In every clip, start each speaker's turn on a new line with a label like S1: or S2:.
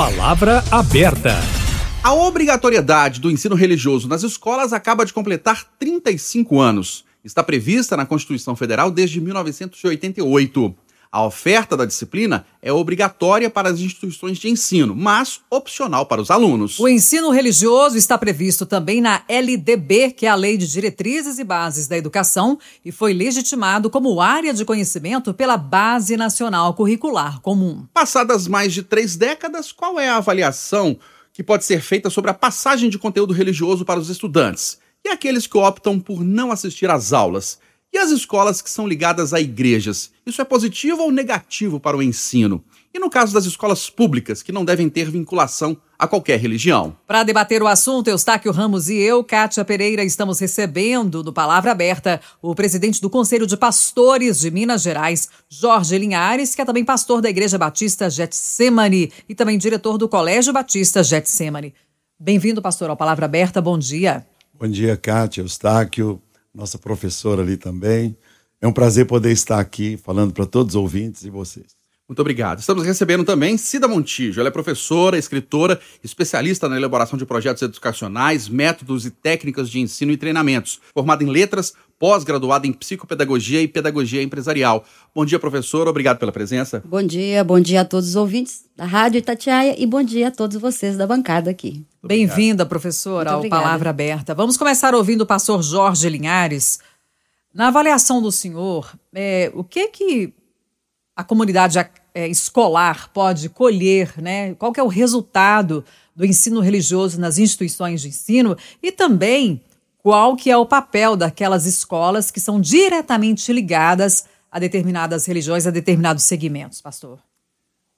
S1: Palavra aberta.
S2: A obrigatoriedade do ensino religioso nas escolas acaba de completar 35 anos. Está prevista na Constituição Federal desde 1988. A oferta da disciplina é obrigatória para as instituições de ensino, mas opcional para os alunos.
S3: O ensino religioso está previsto também na LDB, que é a Lei de Diretrizes e Bases da Educação, e foi legitimado como área de conhecimento pela Base Nacional Curricular Comum.
S2: Passadas mais de três décadas, qual é a avaliação que pode ser feita sobre a passagem de conteúdo religioso para os estudantes e aqueles que optam por não assistir às aulas? E as escolas que são ligadas a igrejas? Isso é positivo ou negativo para o ensino? E no caso das escolas públicas, que não devem ter vinculação a qualquer religião?
S3: Para debater o assunto, Eustáquio Ramos e eu, Kátia Pereira, estamos recebendo do Palavra Aberta o presidente do Conselho de Pastores de Minas Gerais, Jorge Linhares, que é também pastor da Igreja Batista Getsemane e também diretor do Colégio Batista Getsemane. Bem-vindo, pastor, ao Palavra Aberta. Bom dia.
S4: Bom dia, Kátia, Eustáquio nossa professora ali também. É um prazer poder estar aqui falando para todos os ouvintes e vocês.
S2: Muito obrigado. Estamos recebendo também Cida Montijo. Ela é professora, escritora, especialista na elaboração de projetos educacionais, métodos e técnicas de ensino e treinamentos. Formada em letras, pós-graduada em psicopedagogia e pedagogia empresarial. Bom dia, professora. Obrigado pela presença.
S5: Bom dia, bom dia a todos os ouvintes da Rádio Itatiaia e bom dia a todos vocês da bancada aqui.
S3: Bem-vinda, professora, ao Palavra Aberta. Vamos começar ouvindo o pastor Jorge Linhares. Na avaliação do senhor, é, o que que a comunidade é, escolar pode colher, né? Qual que é o resultado do ensino religioso nas instituições de ensino e também qual que é o papel daquelas escolas que são diretamente ligadas a determinadas religiões, a determinados segmentos, pastor?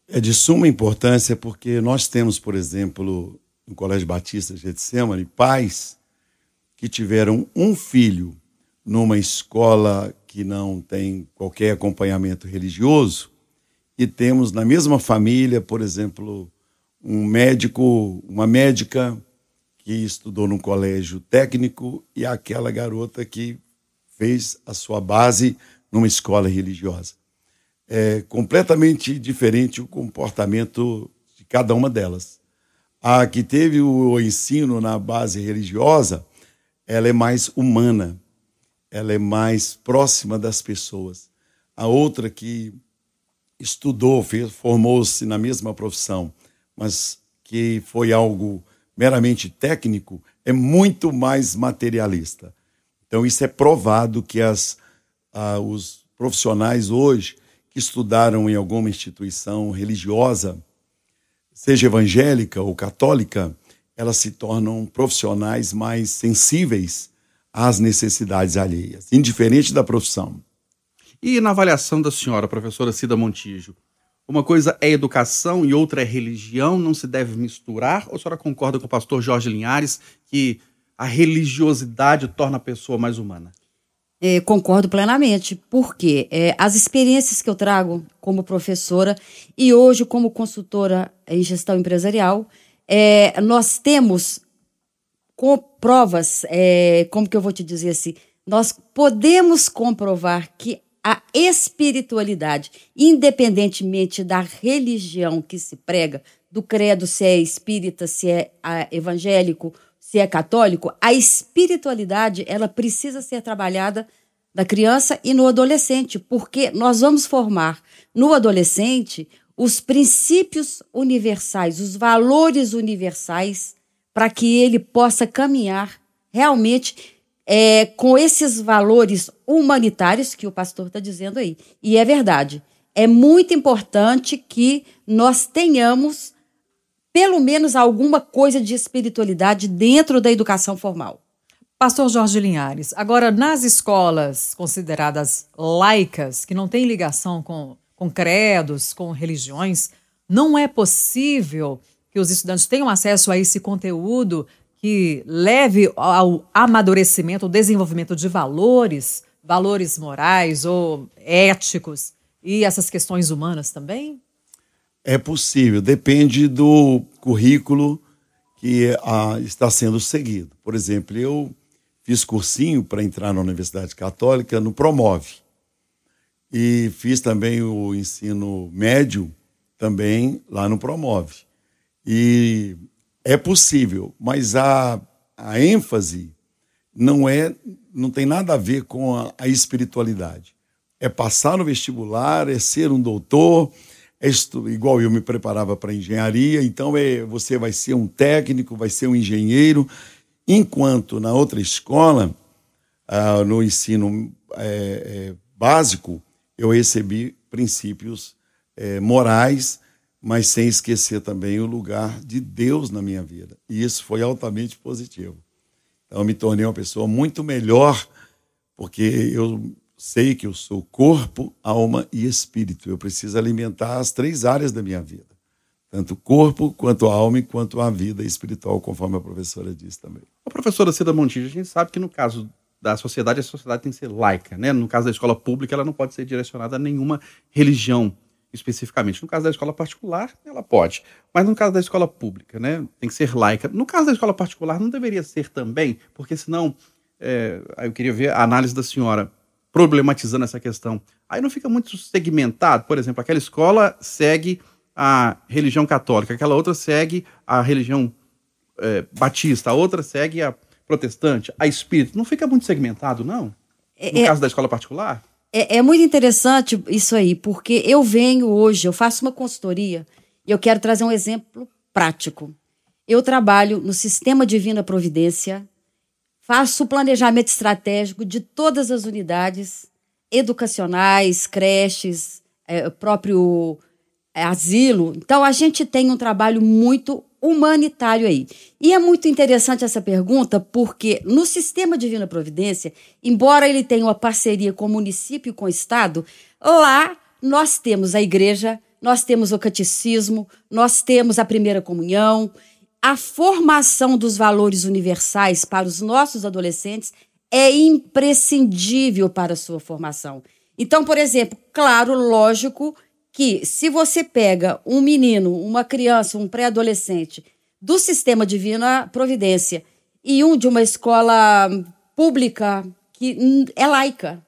S4: É de suma importância porque nós temos, por exemplo, no Colégio Batista Getsemane, pais que tiveram um filho numa escola que não tem qualquer acompanhamento religioso e temos na mesma família, por exemplo, um médico, uma médica que estudou num colégio técnico e aquela garota que fez a sua base numa escola religiosa. É completamente diferente o comportamento de cada uma delas. A que teve o ensino na base religiosa, ela é mais humana, ela é mais próxima das pessoas. A outra que estudou, formou-se na mesma profissão, mas que foi algo meramente técnico, é muito mais materialista. Então, isso é provado que as, ah, os profissionais hoje que estudaram em alguma instituição religiosa, seja evangélica ou católica, elas se tornam profissionais mais sensíveis às necessidades alheias, indiferente da profissão.
S2: E na avaliação da senhora, professora Cida Montijo, uma coisa é educação e outra é religião, não se deve misturar? Ou a senhora concorda com o pastor Jorge Linhares que a religiosidade torna a pessoa mais humana?
S5: É, concordo plenamente, porque é, as experiências que eu trago como professora e hoje como consultora em gestão empresarial, é, nós temos com provas, é, como que eu vou te dizer assim, nós podemos comprovar que a espiritualidade, independentemente da religião que se prega, do credo, se é espírita, se é ah, evangélico, se é católico, a espiritualidade ela precisa ser trabalhada na criança e no adolescente, porque nós vamos formar no adolescente os princípios universais, os valores universais, para que ele possa caminhar realmente é, com esses valores humanitários que o pastor está dizendo aí. E é verdade. É muito importante que nós tenhamos pelo menos alguma coisa de espiritualidade dentro da educação formal.
S3: Pastor Jorge Linhares, agora nas escolas consideradas laicas, que não têm ligação com, com credos, com religiões, não é possível que os estudantes tenham acesso a esse conteúdo que leve ao amadurecimento, ao desenvolvimento de valores, valores morais ou éticos e essas questões humanas também?
S4: É possível, depende do currículo que ah, está sendo seguido. Por exemplo, eu fiz cursinho para entrar na Universidade Católica no Promove. E fiz também o ensino médio também lá no Promove. E é possível, mas a, a ênfase não é, não tem nada a ver com a, a espiritualidade. É passar no vestibular, é ser um doutor, é estu, igual eu me preparava para engenharia, então é, você vai ser um técnico, vai ser um engenheiro, enquanto na outra escola, ah, no ensino é, é, básico, eu recebi princípios é, morais mas sem esquecer também o lugar de Deus na minha vida. E isso foi altamente positivo. Então, eu me tornei uma pessoa muito melhor, porque eu sei que eu sou corpo, alma e espírito. Eu preciso alimentar as três áreas da minha vida. Tanto o corpo, quanto a alma quanto a vida espiritual, conforme a professora disse também.
S2: A professora Cida Montijo, a gente sabe que no caso da sociedade, a sociedade tem que ser laica, né? No caso da escola pública, ela não pode ser direcionada a nenhuma religião especificamente. No caso da escola particular, ela pode. Mas no caso da escola pública, né, tem que ser laica. No caso da escola particular, não deveria ser também, porque senão, é, eu queria ver a análise da senhora problematizando essa questão. Aí não fica muito segmentado. Por exemplo, aquela escola segue a religião católica, aquela outra segue a religião é, batista, a outra segue a protestante, a espírito. Não fica muito segmentado, não? No é, é caso da escola particular?
S5: É, é, muito interessante isso aí, porque eu venho hoje, eu faço uma consultoria e eu quero trazer um exemplo prático. Eu trabalho no Sistema Divina Providência, faço o planejamento estratégico de todas as unidades educacionais, creches, é, próprio é, asilo. Então, a gente tem um trabalho muito humanitário aí. E é muito interessante essa pergunta porque no sistema Divina Providência, embora ele tenha uma parceria com o município e com o estado, lá nós temos a igreja, nós temos o catecismo, nós temos a primeira comunhão, a formação dos valores universais para os nossos adolescentes é imprescindível para a sua formação. Então, por exemplo, claro, lógico que se você pega um menino, uma criança, um pré-adolescente do sistema Divina Providência e um de uma escola pública que é laica,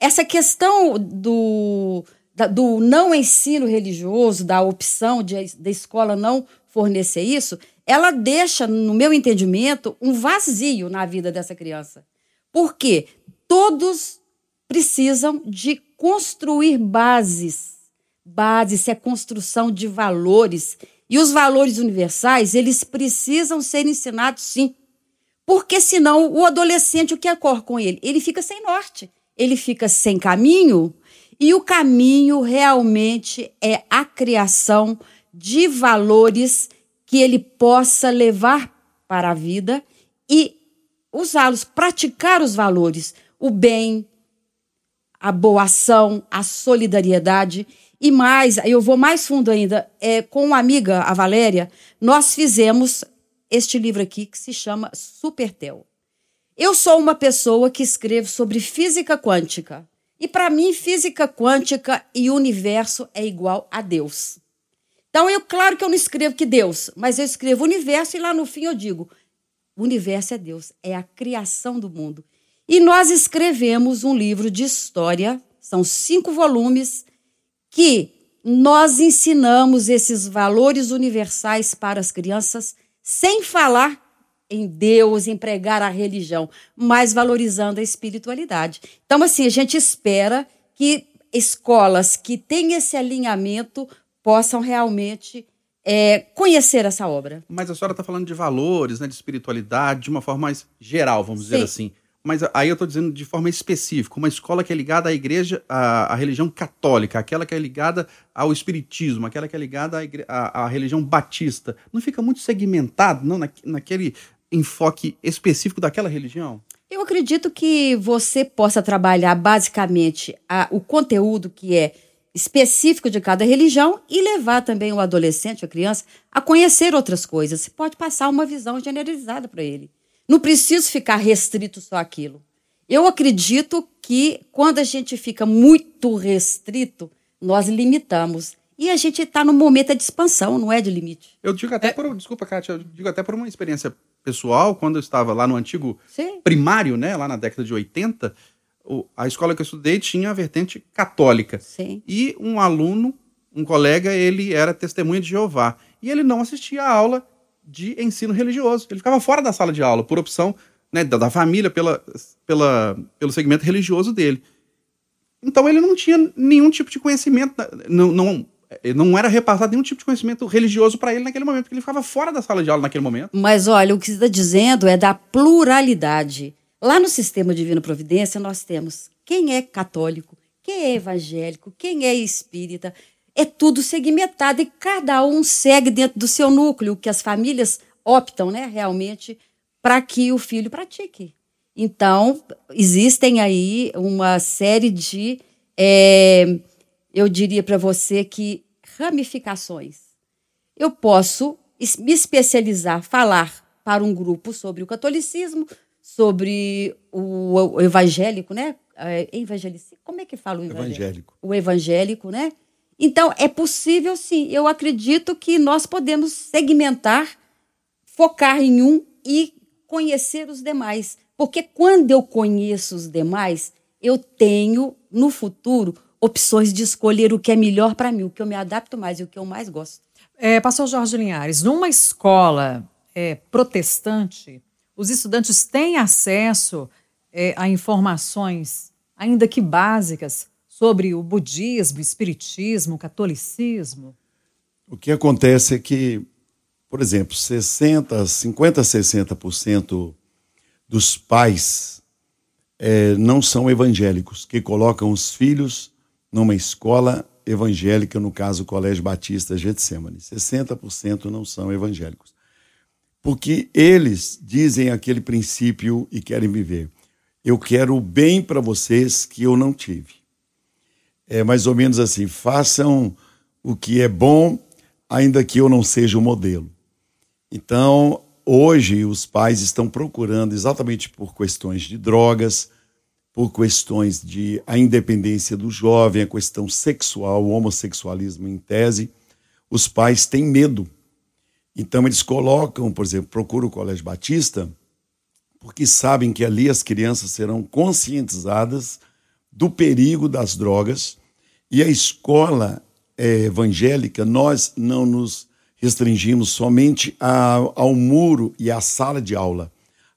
S5: essa questão do, do não ensino religioso, da opção de, da escola não fornecer isso, ela deixa, no meu entendimento, um vazio na vida dessa criança. Porque todos precisam de construir bases base, isso é construção de valores. E os valores universais, eles precisam ser ensinados sim. Porque senão o adolescente, o que ocorre com ele? Ele fica sem norte, ele fica sem caminho, e o caminho realmente é a criação de valores que ele possa levar para a vida e usá-los, praticar os valores, o bem, a boa ação, a solidariedade. E mais, eu vou mais fundo ainda, é, com uma amiga, a Valéria, nós fizemos este livro aqui que se chama Supertel. Eu sou uma pessoa que escreve sobre física quântica. E para mim, física quântica e universo é igual a Deus. Então, eu, claro que eu não escrevo que Deus, mas eu escrevo universo e lá no fim eu digo: o universo é Deus, é a criação do mundo. E nós escrevemos um livro de história, são cinco volumes que nós ensinamos esses valores universais para as crianças sem falar em Deus, em pregar a religião, mas valorizando a espiritualidade. Então, assim, a gente espera que escolas que têm esse alinhamento possam realmente é, conhecer essa obra.
S2: Mas a senhora está falando de valores, né, de espiritualidade, de uma forma mais geral, vamos Sim. dizer assim. Mas aí eu estou dizendo de forma específica, uma escola que é ligada à igreja, à, à, religião católica, aquela que é ligada ao espiritismo, aquela que é ligada à, à, à religião batista. Não fica muito segmentado, não, na, naquele enfoque específico daquela religião?
S5: Eu acredito que você possa trabalhar basicamente a, o conteúdo que é específico de cada religião e levar também o adolescente, a criança, a conhecer outras coisas. Você pode passar uma visão generalizada para ele. Não preciso ficar restrito só aquilo. Eu acredito que quando a gente fica muito restrito, nós limitamos. E a gente está no momento de expansão, não é de limite.
S2: Eu digo até é. por. Desculpa, Kátia, eu digo até por uma experiência pessoal, quando eu estava lá no antigo Sim. primário, né, lá na década de 80, a escola que eu estudei tinha a vertente católica. Sim. E um aluno, um colega, ele era testemunha de Jeová. e ele não assistia a aula de ensino religioso. Ele ficava fora da sala de aula, por opção né, da, da, família, pela, pela, pelo segmento religioso dele. Então ele não tinha nenhum tipo de conhecimento, não, não, não era repassado nenhum tipo de conhecimento religioso para ele naquele momento, porque ele ficava fora da sala de aula naquele momento.
S5: Mas olha, o que você está dizendo é da pluralidade. Lá no sistema Divino Providência, nós temos quem é católico, quem é evangélico, quem é espírita. É tudo segmentado e cada um segue dentro do seu núcleo, que as famílias optam né, realmente para que o filho pratique. Então, existem aí uma série de, é, eu diria para você que ramificações. Eu posso me especializar, falar para um grupo sobre o catolicismo, sobre o, o evangélico, né? É, como é que fala o evangélico? evangélico? O evangélico, né? Então, é possível sim. Eu acredito que nós podemos segmentar, focar em um e conhecer os demais. Porque quando eu conheço os demais, eu tenho, no futuro, opções de escolher o que é melhor para mim, o que eu me adapto mais e o que eu mais gosto.
S3: É, Pastor Jorge Linhares, numa escola é, protestante, os estudantes têm acesso é, a informações, ainda que básicas, sobre o budismo, espiritismo, catolicismo?
S4: O que acontece é que, por exemplo, 60, 50, 60% dos pais é, não são evangélicos, que colocam os filhos numa escola evangélica, no caso o Colégio Batista Getsemane. 60% não são evangélicos porque eles dizem aquele princípio e querem viver. Eu quero o bem para vocês que eu não tive. É mais ou menos assim: façam o que é bom, ainda que eu não seja o modelo. Então, hoje, os pais estão procurando, exatamente por questões de drogas, por questões de a independência do jovem, a questão sexual, o homossexualismo em tese, os pais têm medo então eles colocam, por exemplo, procuram o Colégio Batista, porque sabem que ali as crianças serão conscientizadas do perigo das drogas e a escola é, evangélica, nós não nos restringimos somente ao muro e à sala de aula.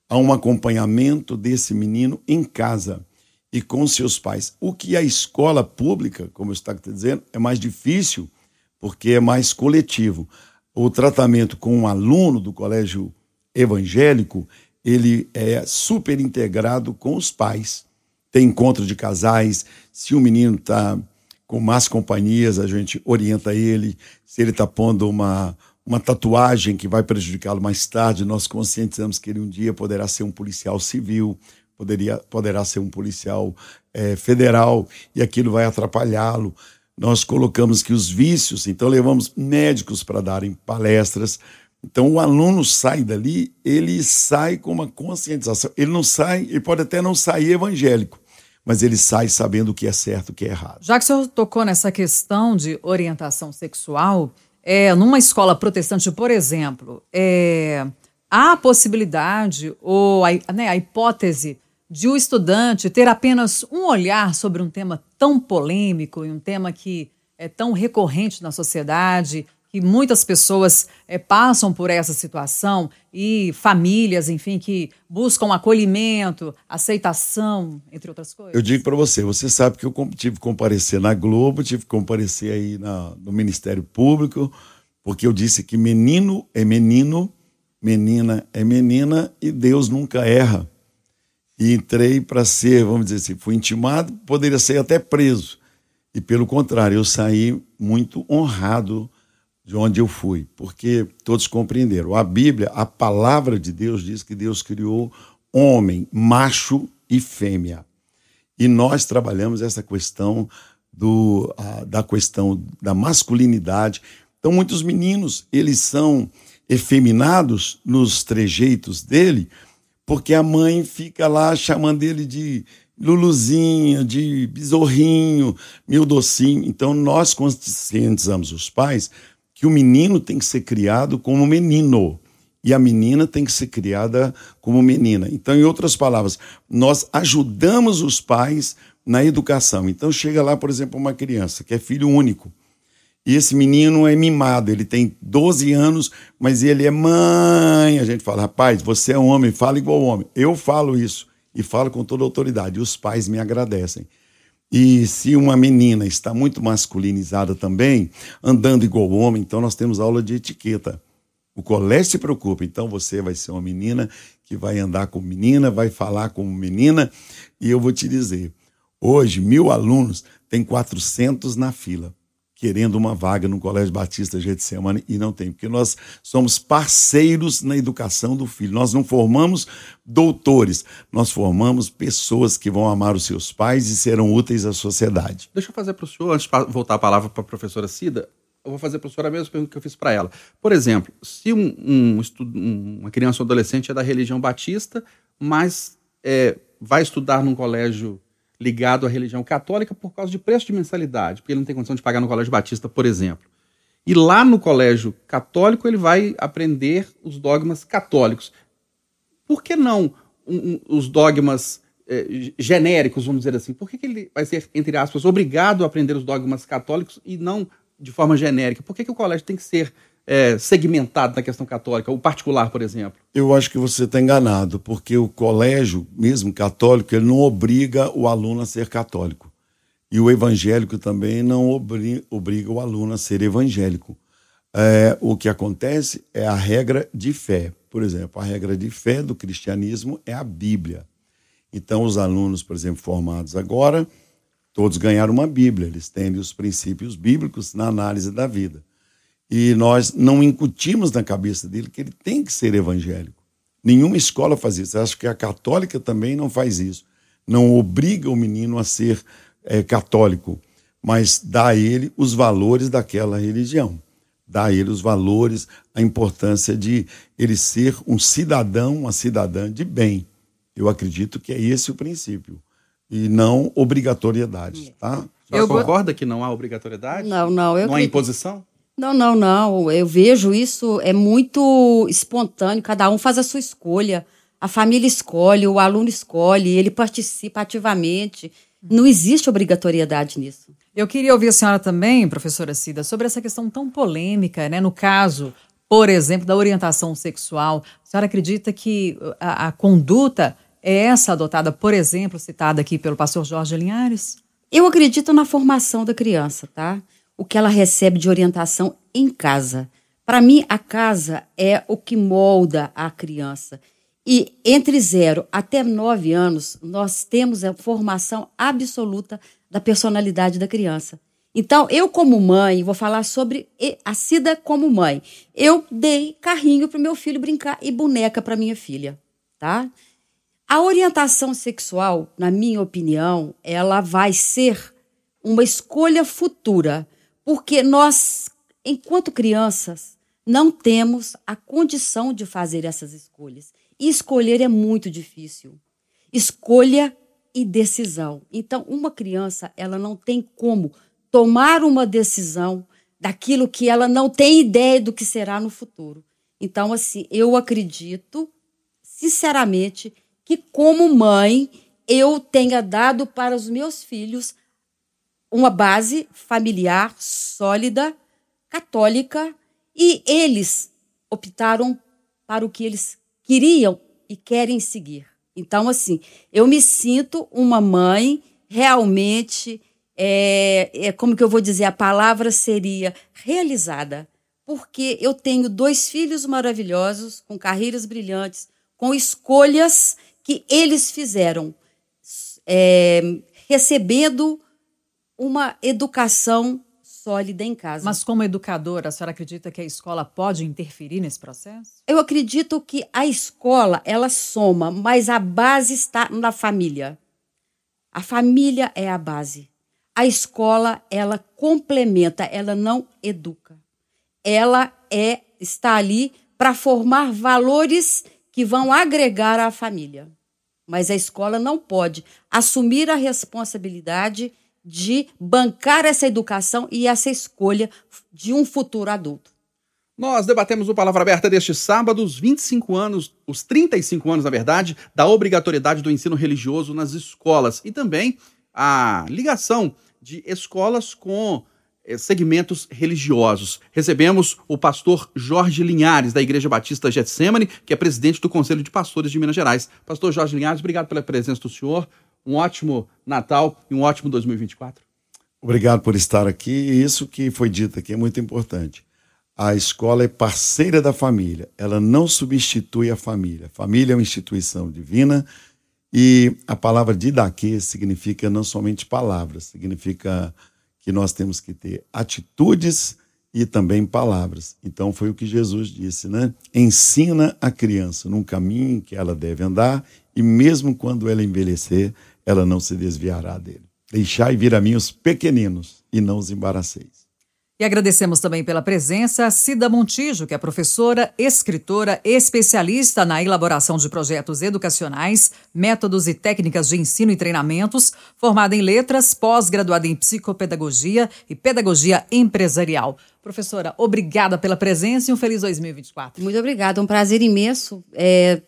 S4: Há um acompanhamento desse menino em casa e com seus pais. O que a escola pública, como eu estava dizendo, é mais difícil porque é mais coletivo o tratamento com um aluno do colégio evangélico, ele é super integrado com os pais. Tem encontro de casais, se o menino está com más companhias, a gente orienta ele. Se ele está pondo uma, uma tatuagem que vai prejudicá-lo mais tarde, nós conscientizamos que ele um dia poderá ser um policial civil, poderia, poderá ser um policial é, federal, e aquilo vai atrapalhá-lo nós colocamos que os vícios, então levamos médicos para darem palestras. Então o aluno sai dali, ele sai com uma conscientização. Ele não sai, ele pode até não sair evangélico, mas ele sai sabendo o que é certo e o que é errado.
S3: Já que o senhor tocou nessa questão de orientação sexual, é, numa escola protestante, por exemplo, é, há a possibilidade ou a, né, a hipótese de o estudante ter apenas um olhar sobre um tema tão polêmico e um tema que é tão recorrente na sociedade, que muitas pessoas é, passam por essa situação e famílias, enfim, que buscam acolhimento, aceitação, entre outras coisas?
S4: Eu digo para você, você sabe que eu tive que comparecer na Globo, tive que comparecer aí na, no Ministério Público, porque eu disse que menino é menino, menina é menina e Deus nunca erra e entrei para ser, vamos dizer assim, fui intimado, poderia ser até preso. E pelo contrário, eu saí muito honrado de onde eu fui, porque todos compreenderam. A Bíblia, a palavra de Deus diz que Deus criou homem, macho e fêmea. E nós trabalhamos essa questão do, a, da questão da masculinidade. Então, muitos meninos, eles são efeminados nos trejeitos dele, porque a mãe fica lá chamando ele de Luluzinho, de besorrinho, meu docinho. Então nós conscientizamos os pais que o menino tem que ser criado como menino e a menina tem que ser criada como menina. Então, em outras palavras, nós ajudamos os pais na educação. Então chega lá, por exemplo, uma criança que é filho único E esse menino é mimado, ele tem 12 anos, mas ele é mãe. A gente fala, rapaz, você é homem, fala igual homem. Eu falo isso e falo com toda autoridade. Os pais me agradecem. E se uma menina está muito masculinizada também, andando igual homem, então nós temos aula de etiqueta. O colégio se preocupa, então você vai ser uma menina que vai andar com menina, vai falar como menina, e eu vou te dizer, hoje mil alunos tem 400 na fila querendo uma vaga no Colégio Batista Getsemane e não tem, porque nós somos parceiros na educação do filho. Nós não formamos doutores, nós formamos pessoas que vão amar os seus pais e serão úteis à sociedade.
S2: Deixa eu fazer para o senhor, antes de voltar a palavra para a professora Cida, eu vou fazer para a senhora a mesma pergunta que eu fiz para ela. Por exemplo, se um, um estudo, uma criança ou adolescente é da religião batista, mas é, vai estudar num colégio ligado à religião católica por causa de preço de mensalidade, porque ele não tem condição de pagar no colégio batista, por exemplo. E lá no colégio católico ele vai aprender os dogmas católicos. Por que não um, um, os dogmas eh, genéricos, vamos dizer assim? Por que, que, ele vai ser, entre aspas, obrigado a aprender os dogmas católicos e não de forma genérica? Por que, que o colégio tem que ser é, segmentado na questão católica, o particular, por exemplo?
S4: Eu acho que você está enganado, porque o colégio, mesmo católico, ele não obriga o aluno a ser católico. E o evangélico também não obriga, o aluno a ser evangélico. É, o que acontece é a regra de fé. Por exemplo, a regra de fé do cristianismo é a Bíblia. Então, os alunos, por exemplo, formados agora, todos ganharam uma Bíblia, eles têm os princípios bíblicos na análise da vida. E nós não incutimos na cabeça dele que ele tem que ser evangélico. Nenhuma escola faz isso. Eu acho que a católica também não faz isso. Não obriga o menino a ser é, católico, mas dá a ele os valores daquela religião. Dá a ele os valores, a importância de ele ser um cidadão, uma cidadã de bem. Eu acredito que é esse o princípio. E não obrigatoriedade, tá?
S2: Você concorda que não há obrigatoriedade?
S5: Não, não.
S2: Eu não há imposição?
S5: Não, não, não. Eu vejo isso é muito espontâneo. Cada um faz a sua escolha. A família escolhe, o aluno escolhe, ele participa ativamente. Não existe obrigatoriedade nisso.
S3: Eu queria ouvir a senhora também, professora Cida, sobre essa questão tão polêmica, né? No caso, por exemplo, da orientação sexual. A senhora acredita que a, a conduta é essa adotada, por exemplo, citada aqui pelo pastor Jorge Linhares?
S5: Eu acredito na formação da criança, tá? O que ela recebe de orientação em casa. Para mim, a casa é o que molda a criança. E entre zero até nove anos, nós temos a formação absoluta da personalidade da criança. Então, eu, como mãe, vou falar sobre a Cida como mãe. Eu dei carrinho para o meu filho brincar e boneca para minha filha, tá? A orientação sexual, na minha opinião, ela vai ser uma escolha futura porque nós, enquanto crianças, não temos a condição de fazer essas escolhas. E escolher é muito difícil. Escolha e decisão. Então, uma criança, ela não tem como tomar uma decisão daquilo que ela não tem ideia do que será no futuro. Então, assim, eu acredito, sinceramente, que como mãe, eu tenha dado para os meus filhos uma base familiar sólida, católica, e eles optaram para o que eles queriam e querem seguir. Então, assim, eu me sinto uma mãe realmente, é, é, como que eu vou dizer, a palavra seria realizada, porque eu tenho dois filhos maravilhosos, com carreiras brilhantes, com escolhas que eles fizeram, é, recebendo uma educação sólida em casa.
S3: Mas como educadora, a senhora acredita que a escola pode interferir nesse processo?
S5: Eu acredito que a escola, ela soma, mas a base está na família. A família é a base. A escola, ela complementa, ela não educa. Ela é está ali para formar valores que vão agregar à família. Mas a escola não pode assumir a responsabilidade de bancar essa educação e essa escolha de um futuro adulto.
S2: Nós debatemos o Palavra Aberta deste sábado os 25 anos, os 35 anos, na verdade, da obrigatoriedade do ensino religioso nas escolas e também a ligação de escolas com eh, segmentos religiosos. Recebemos o pastor Jorge Linhares, da Igreja Batista Getsemane, que é presidente do Conselho de Pastores de Minas Gerais. Pastor Jorge Linhares, obrigado pela presença do senhor. Um ótimo Natal e um ótimo 2024.
S4: Obrigado por estar aqui. Isso que foi dito aqui é muito importante. A escola é parceira da família, ela não substitui a família. Família é uma instituição divina e a palavra didaquê significa não somente palavras, significa que nós temos que ter atitudes e também palavras. Então foi o que Jesus disse, né? Ensina a criança num caminho que ela deve andar e mesmo quando ela envelhecer, ela não se desviará dele. Deixai vir a mim os pequeninos e não os embaraceis.
S3: E agradecemos também pela presença Cida Montijo, que é professora, escritora, especialista na elaboração de projetos educacionais, métodos e técnicas de ensino e treinamentos, formada em letras, pós-graduada em psicopedagogia e pedagogia empresarial. Professora, obrigada pela presença e um feliz 2024.
S5: Muito obrigada, um prazer imenso é,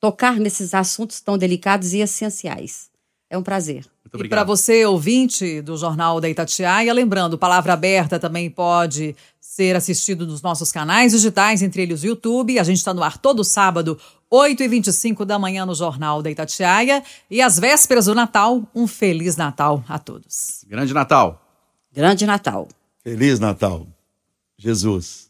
S5: tocar nesses assuntos tão delicados e essenciais. É um prazer.
S3: E para você, ouvinte do Jornal da Itatiaia, lembrando, Palavra Aberta também pode ser assistido nos nossos canais digitais, entre eles o YouTube. A gente está no ar todo sábado, 8h25 da manhã no Jornal da Itatiaia. E às vésperas do Natal, um Feliz Natal a todos.
S2: Grande Natal.
S5: Grande Natal.
S4: Feliz Natal. Jesus.